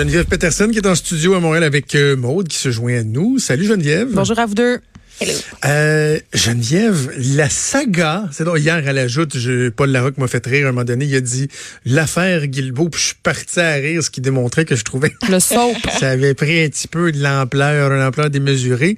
Geneviève Peterson qui est en studio à Montréal avec euh, Maude qui se joint à nous. Salut Geneviève. Bonjour à vous deux. Euh, Geneviève, la saga, c'est donc hier à la joute, je, Paul Larocque m'a fait rire à un moment donné, il a dit l'affaire Guilbeault, puis je suis parti à rire, ce qui démontrait que je trouvais Le soap. ça avait pris un petit peu de l'ampleur, une ampleur démesurée.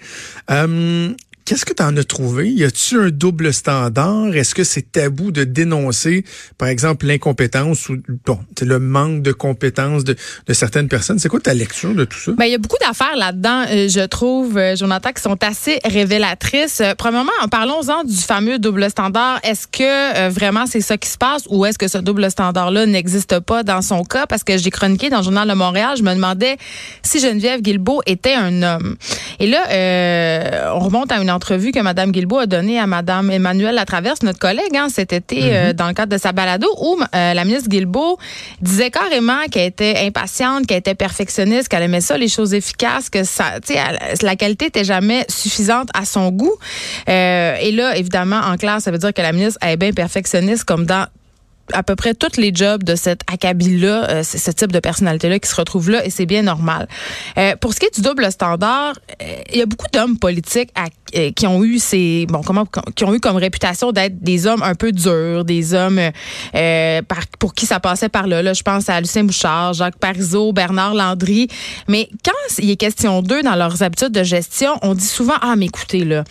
Euh, Qu'est-ce que tu en as trouvé? Y a-tu un double standard? Est-ce que c'est tabou de dénoncer, par exemple, l'incompétence ou bon, le manque de compétences de, certaines personnes? C'est quoi ta lecture de tout ça? Ben, il y a beaucoup d'affaires là-dedans, euh, je trouve, euh, Jonathan, qui sont assez révélatrices. Euh, premièrement, parlons-en du fameux double standard. Est-ce que euh, vraiment c'est ça qui se passe ou est-ce que ce double standard-là n'existe pas dans son cas? Parce que j'ai chroniqué dans le Journal de Montréal, je me demandais si Geneviève Guilbeault était un homme. Et là, euh, on remonte à une entrevue que Mme Guilbeault a donnée à Mme Emmanuelle Latraverse, notre collègue, hein, cet été, euh, dans le cadre de sa balado, où euh, la ministre Guilbeault disait carrément qu'elle était impatiente, qu'elle était perfectionniste, qu'elle aimait ça, les choses efficaces, que ça, elle- la qualité était jamais suffisante à son goût. Et là, évidemment, en classe, ça veut dire que la ministre est bien perfectionniste, comme dans à peu près tous les jobs de cet acabit-là, euh, ce type de personnalité-là qui se retrouve là, et c'est bien normal. Euh, pour ce qui est du double standard, euh, il y a beaucoup d'hommes politiques qui ont eu ces bon comment qui ont eu comme réputation d'être des hommes un peu durs, des hommes pour qui ça passait par là. Là, je pense à Lucien Bouchard, Jacques Parizeau, Bernard Landry. Mais quand il est question d'eux dans leurs habitudes de gestion, on dit souvent ah mais écoutez là,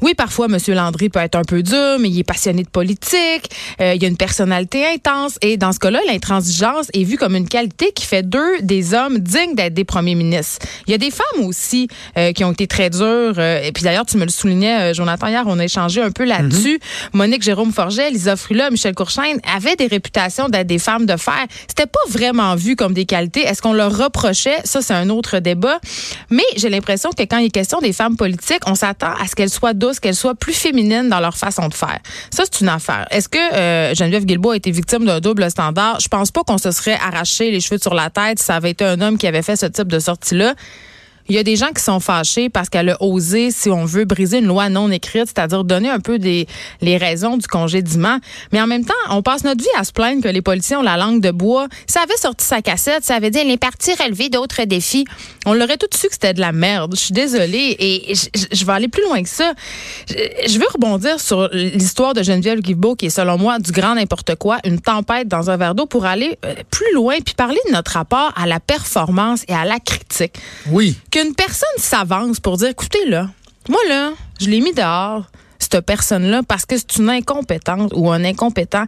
oui parfois Monsieur Landry peut être un peu dur, mais il est passionné de politique, il a une personnalité intense et dans ce cas-là, l'intransigeance est vue comme une qualité qui fait d'eux des hommes dignes d'être des premiers ministres. Il y a des femmes aussi euh, qui ont été très dures euh, et puis d'ailleurs tu me le soulignais euh, Jonathan hier, on a échangé un peu là-dessus. Monique Jérôme Forget, Lisa Frula, Michel Courchaine avaient des réputations d'être des femmes de fer. C'était pas vraiment vu comme des qualités. Est-ce qu'on leur reprochait? Ça c'est un autre débat. Mais j'ai l'impression que quand il est question des femmes politiques, on s'attend à ce qu'elles soient douces, qu'elles soient plus féminines dans leur façon de faire. Ça c'est une affaire. Est-ce que euh, Geneviève Guilbeault a été victime d'un double standard Je pense pas qu'on se serait arraché les cheveux sur la tête si ça avait été un homme qui avait fait ce type de sortie-là. Il y a des gens qui sont fâchés parce qu'elle a osé, si on veut, briser une loi non écrite, c'est-à-dire donner un peu des, les raisons du congédiement. Mais en même temps, on passe notre vie à se plaindre que les policiers ont la langue de bois. Ça avait sorti sa cassette, ça avait dit les partis relever d'autres défis. On l'aurait tout su que c'était de la merde. Je suis désolée et je, vais aller plus loin que ça. Je, je veux rebondir sur l'histoire de Geneviève Guilbeault qui est, selon moi, du grand n'importe quoi, une tempête dans un verre d'eau pour aller euh, plus loin puis parler de notre rapport à la performance et à la critique Oui. Qu'une personne s'avance pour dire, écoutez, là, moi, là, je l'ai mis dehors, cette personne-là, parce que c'est une incompétente ou un incompétent.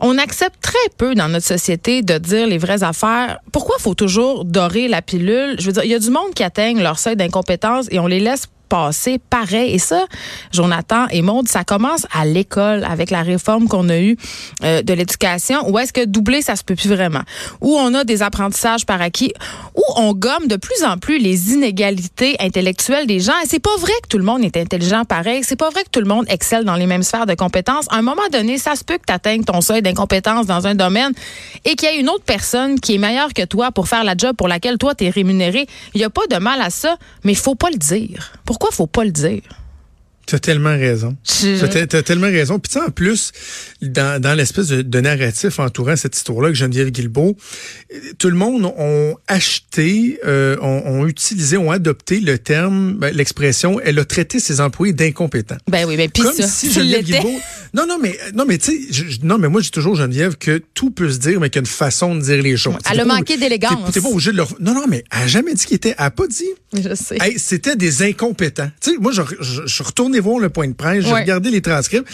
On accepte très peu dans notre société de dire les vraies affaires. Pourquoi faut toujours dorer la pilule? Je veux dire, il y a du monde qui atteignent leur seuil d'incompétence et on les laisse passer pareil. Et ça, Jonathan et Maude, ça commence à l'école avec la réforme qu'on a eue euh, de l'éducation. Où est-ce que doubler, ça se peut plus vraiment? Où on a des apprentissages par acquis, où on gomme de plus en plus les inégalités intellectuelles des gens. Et c'est pas vrai que tout le monde est intelligent pareil. C'est pas vrai que tout le monde excelle dans les mêmes sphères de compétences. À un moment donné, ça se peut que tu atteignes ton seuil d'incompétence dans un domaine et qu'il y ait une autre personne qui est meilleure que toi pour faire la job pour laquelle toi tu es rémunéré. Il n'y a pas de mal à ça, mais il faut pas le dire. Pourquoi faut pas le dire? Tu as tellement raison. Tu as, t'as tellement raison. Puis en plus, dans, dans l'espèce de, de narratif entourant cette histoire-là avec Geneviève Guilbeault, tout le monde ont acheté, euh, ont, ont utilisé, ont adopté le terme, ben, l'expression, elle a traité ses employés d'incompétents. Ben oui, ben puis Comme ça, si Geneviève. Guilbeault. Non, non, mais non, mais tu sais, non, mais moi j'ai toujours Geneviève que tout peut se dire, mais qu'il y a une façon de dire les choses. Elle a manqué d'élégance. T'es t'es pas obligé de leur. Non, non, mais elle a jamais dit qu'il était. Elle a pas dit. Je sais. Hey, c'était des incompétents. Tu sais, moi, je, je, je suis retourné voir le point de presse, j'ai Ouais. regardé les transcripts.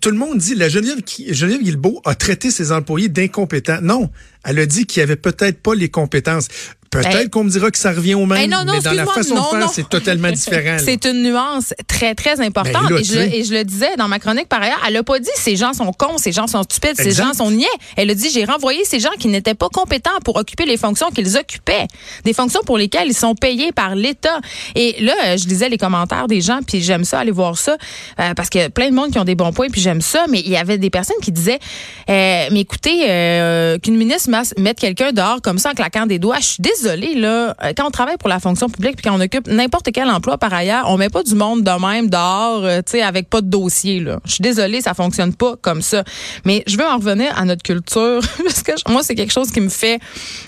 Tout le monde dit, la Geneviève, qui- Geneviève Guilbeault a traité ses employés d'incompétents. Non, elle a dit qu'il n'y avait peut-être pas les compétences. Peut-être Hey. qu'on me dira que ça revient au même, Hey, non, non, mais dans la façon non, de faire, c'est totalement différent. C'est une nuance très, très importante. Ben, et, je, le- sais. et je le disais dans ma chronique par ailleurs, elle n'a pas dit ces gens sont cons, ces gens sont stupides, ces gens sont niais. Elle a dit j'ai renvoyé ces gens qui n'étaient pas compétents pour occuper les fonctions qu'ils occupaient, des fonctions pour lesquelles ils sont payés par l'État. Et là, euh, je lisais les commentaires des gens, puis j'aime ça, aller voir ça, euh, parce que plein de monde qui ont des bons points, puis j'aime ça, mais il y avait des personnes qui disaient, euh, mais écoutez, euh, qu'une ministre mette quelqu'un dehors comme ça en claquant des doigts, je suis désolée, là, euh, quand on travaille pour la fonction publique, puis quand on occupe n'importe quel emploi par ailleurs, on met pas du monde de même dehors, tu sais, avec pas de dossier, là. Je suis désolée, ça fonctionne pas comme ça. Mais je veux en revenir à notre culture, parce que moi, c'est quelque chose qui me fait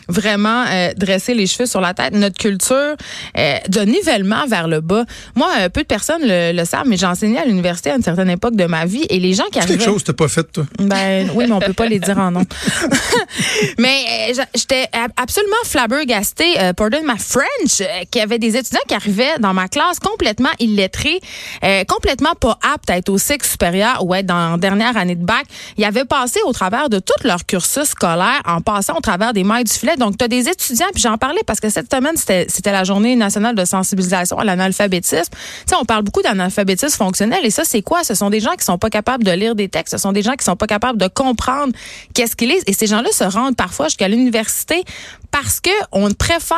vraiment dresser les cheveux sur la tête. Notre culture de nivellement vers le bas. Moi, peu de personnes le, savent, mais j'ai enseigné à l'université à une certaine époque de ma vie, les gens qui arrivaient... quelque chose que t'as pas fait, toi. Ben oui, mais on peut pas les dire en nom. mais euh, j'étais ab- absolument flabbergastée, euh, pardon ma French, euh, qu'il y avait des étudiants qui arrivaient dans ma classe complètement illettrés, euh, complètement pas aptes à être au cycle supérieur ou être dans la dernière année de bac. Ils avaient passé au travers de tout leur cursus scolaire en passant au travers des mailles du filet. Donc, tu as des étudiants, puis j'en parlais parce que cette semaine, c'était c'était la journée nationale de sensibilisation à l'analphabétisme. Tu sais, on parle beaucoup d'analphabétisme fonctionnel et ça, c'est quoi? Ce sont des gens qui sont pas capables de lire des textes. Ce sont des gens qui sont pas capables de comprendre qu'est-ce qu'ils lisent. Et ces gens-là se rendent parfois jusqu'à l'université parce que on préfère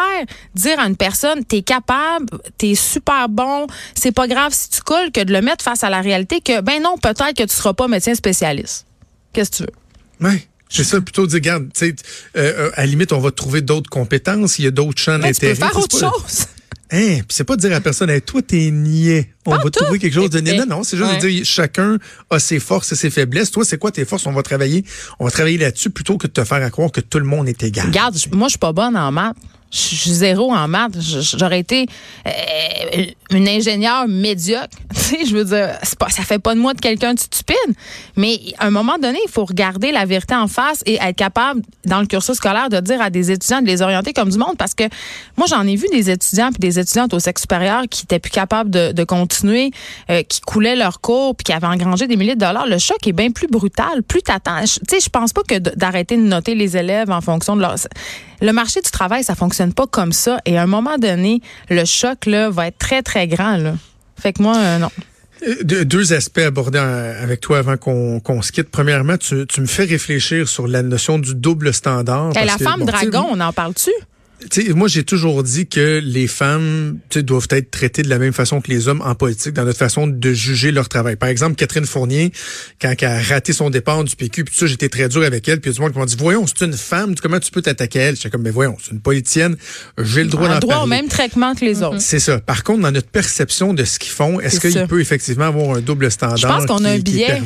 dire à une personne, t'es capable, t'es super bon, c'est pas grave si tu coules, que de le mettre face à la réalité que, ben non, peut-être que tu seras pas médecin spécialiste. Qu'est-ce que tu veux? Ouais. C'est ça, plutôt dire, regarde, tu sais, euh, euh, à la limite, on va trouver d'autres compétences, il y a d'autres champs Ben, tu peux d'intérêt. faire autre chose. Hein, puis c'est pas de dire à la personne, hey, toi, t'es niais. On va trouver quelque chose de niais. Non, non, c'est juste Ouais. de dire, chacun a ses forces et ses faiblesses. Toi, c'est quoi tes forces? On va travailler, on va travailler là-dessus plutôt que de te faire à croire que tout le monde est égal. Regarde, moi, je suis pas bonne en maths. Je suis zéro en maths. J'aurais été euh, une ingénieure médiocre. Je veux dire, pas, ça fait pas de moi de quelqu'un de stupide. Mais à un moment donné, il faut regarder la vérité en face et être capable, dans le cursus scolaire, de dire à des étudiants de les orienter comme du monde. Parce que moi, j'en ai vu des étudiants puis des étudiantes au sexe supérieur qui étaient plus capables de, de continuer, euh, qui coulaient leur cours puis qui avaient engrangé des milliers de dollars. Le choc est bien plus brutal. Plus t'attends. Tu sais, je pense pas que d'arrêter de noter les élèves en fonction de leur. Le marché du travail, ça fonctionne pas comme ça. Et à un moment donné, le choc là va être très très grand là. Fait que moi, euh, non. Euh, Deux, aspects abordés avec toi avant qu'on se quitte. Premièrement, tu, tu me fais réfléchir sur la notion du double standard. Parce la que, femme bon, dragon, on en parle-tu? Tu sais, moi, j'ai toujours dit que les femmes tu sais, doivent être traitées de la même façon que les hommes en politique, dans notre façon de juger leur travail. Par exemple, Catherine Fournier, quand elle a raté son départ du PQ, puis tout ça, j'étais très dur avec elle, puis il y a du monde dit, voyons, c'est une femme, comment tu peux t'attaquer à elle? J'étais comme, mais voyons, c'est une politicienne, j'ai le droit d'en droit au même traitement que les autres. C'est ça. Par contre, dans notre perception de ce qu'ils font, est-ce C'est qu'il peut effectivement avoir un double standard Je pense qu'on a un est biais.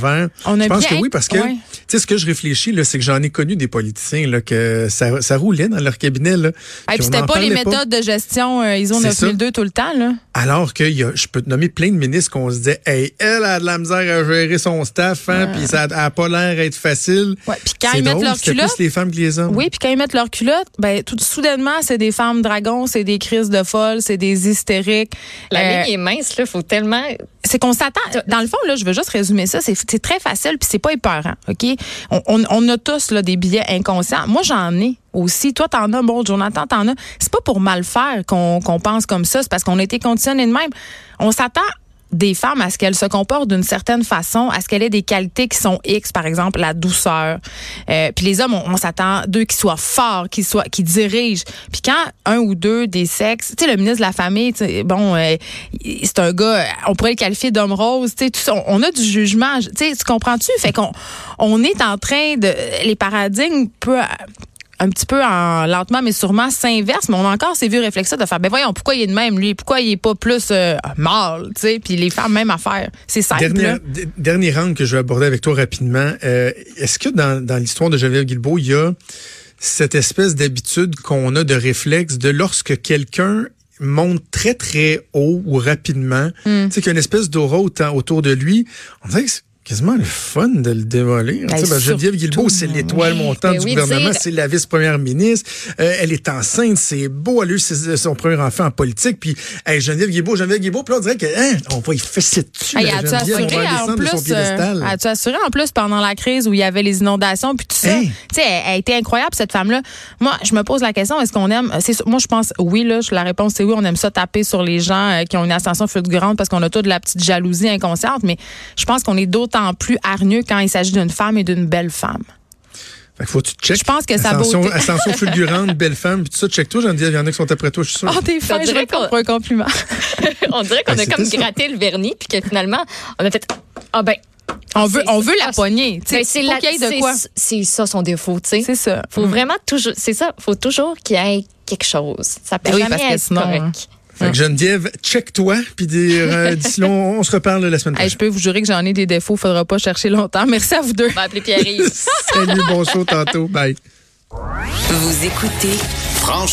On a je pense biais, que oui, parce que ouais. tu sais ce que je réfléchis là, c'est que j'en ai connu des politiciens là que ça, ça roulait dans leur cabinet là. Et puis c'était pas les méthodes de gestion euh, ISO C'est ça. 9002 tout le temps là? Alors que il y a, je peux te nommer plein de ministres qu'on se disait, hey, elle a de la misère à gérer son staff, hein, puis ça a, a pas l'air d'être facile. Ouais, puis quand ils mettent leur culotte, plus les femmes que les hommes. Oui, puis quand ils mettent leur culotte, ben tout soudainement, c'est des femmes dragons, c'est des crises de folles, c'est des hystériques. La Euh, ligne est mince, là. Faut tellement. c'est qu'on s'attend. Dans le fond, là, je veux juste résumer ça. C'est c'est très facile, puis c'est pas épeurant, OK? On, on, on a tous là, des billets inconscients. Moi, j'en ai aussi. Toi, t'en as, bon, Jonathan, t'en as. C'est pas pour mal faire qu'on pense comme ça. C'est parce qu'on a été conditionné de même. On s'attend des femmes à ce qu'elles se comportent d'une certaine façon, à ce qu'elles aient des qualités qui sont X, par exemple la douceur. Euh, puis les hommes, on, s'attend d'eux qu'ils soient forts, qu'ils soient, qu'ils dirigent. Puis quand un ou deux des sexes, tu sais, le ministre de la famille, bon, euh, c'est un gars, on pourrait le qualifier d'homme rose, tu sais, on, on a du jugement, tu sais, tu comprends-tu? Fait qu'on on est en train de, les paradigmes peu un petit peu en lentement mais sûrement s'inverse mais on a encore ces vieux réflexes de faire ben voyons pourquoi il est de même lui? Pourquoi il est pas plus euh, mâle tu sais? Puis les femmes même affaire c'est simple là. Dernier, rang que je vais aborder avec toi rapidement. Euh, Est-ce que dans, dans l'histoire de Geneviève Guilbeault, il y a cette espèce d'habitude qu'on a de réflexe de lorsque quelqu'un monte très très haut ou rapidement, Hmm. tu sais qu'il y a une espèce d'aura autour de lui, on dirait que quasiment le fun de le démolir. Ben, Tu sais, ben, Geneviève Guilbeault, c'est l'étoile montante Ben du oui, gouvernement, c'est la vice-première ministre. Euh, elle est enceinte, c'est beau. Elle a eu ses- son premier enfant en politique. Puis, hey, Geneviève Guilbeault, Geneviève Guilbeault, puis là, on dirait que, hein, on va y fesser dessus. Hey, as-tu assuré en plus, euh, as-tu assuré en plus pendant la crise où il y avait les inondations puis tout ça? Hey. Tu sais, elle, a été incroyable cette femme-là. Moi, je me pose la question, est-ce qu'on aime moi je pense oui là, la réponse c'est oui, on aime ça taper sur les gens euh, qui ont une ascension fulgurante parce qu'on a toute de la petite jalousie inconsciente, mais je pense qu'on est d'autant plus hargneux quand il s'agit d'une femme et d'une belle femme. Fait que faut que tu check. Je pense que sa Ascension, beauté- ascension fulgurante, belle femme, puis tout ça, check toi, Geneviève, il y en a qui sont après toi, je suis sûr. Oh, t'es fin, On je qu'on- pour un compliment. on dirait qu'on Ben, a comme ça. gratté le vernis, puis que finalement, on a fait Ah ben. On veut c'est- on veut la poignée, tu sais, ben, c'est c'est- quoi. C'est ça son défaut, tu sais. C'est ça. Faut Mm. vraiment toujours, c'est ça, faut toujours qu'il y ait quelque chose. Ça peut Ben oui, jamais parce que être sinon, correct. hein. Fait que Geneviève, check-toi, puis euh, d'ici là, on, on se reparle la semaine Hey, prochaine. je peux vous jurer que j'en ai des défauts, faudra pas chercher longtemps. Merci à vous deux. On va appeler Pierre-Yves. Salut, bon show tantôt. Bye. Vous écoutez Franchement.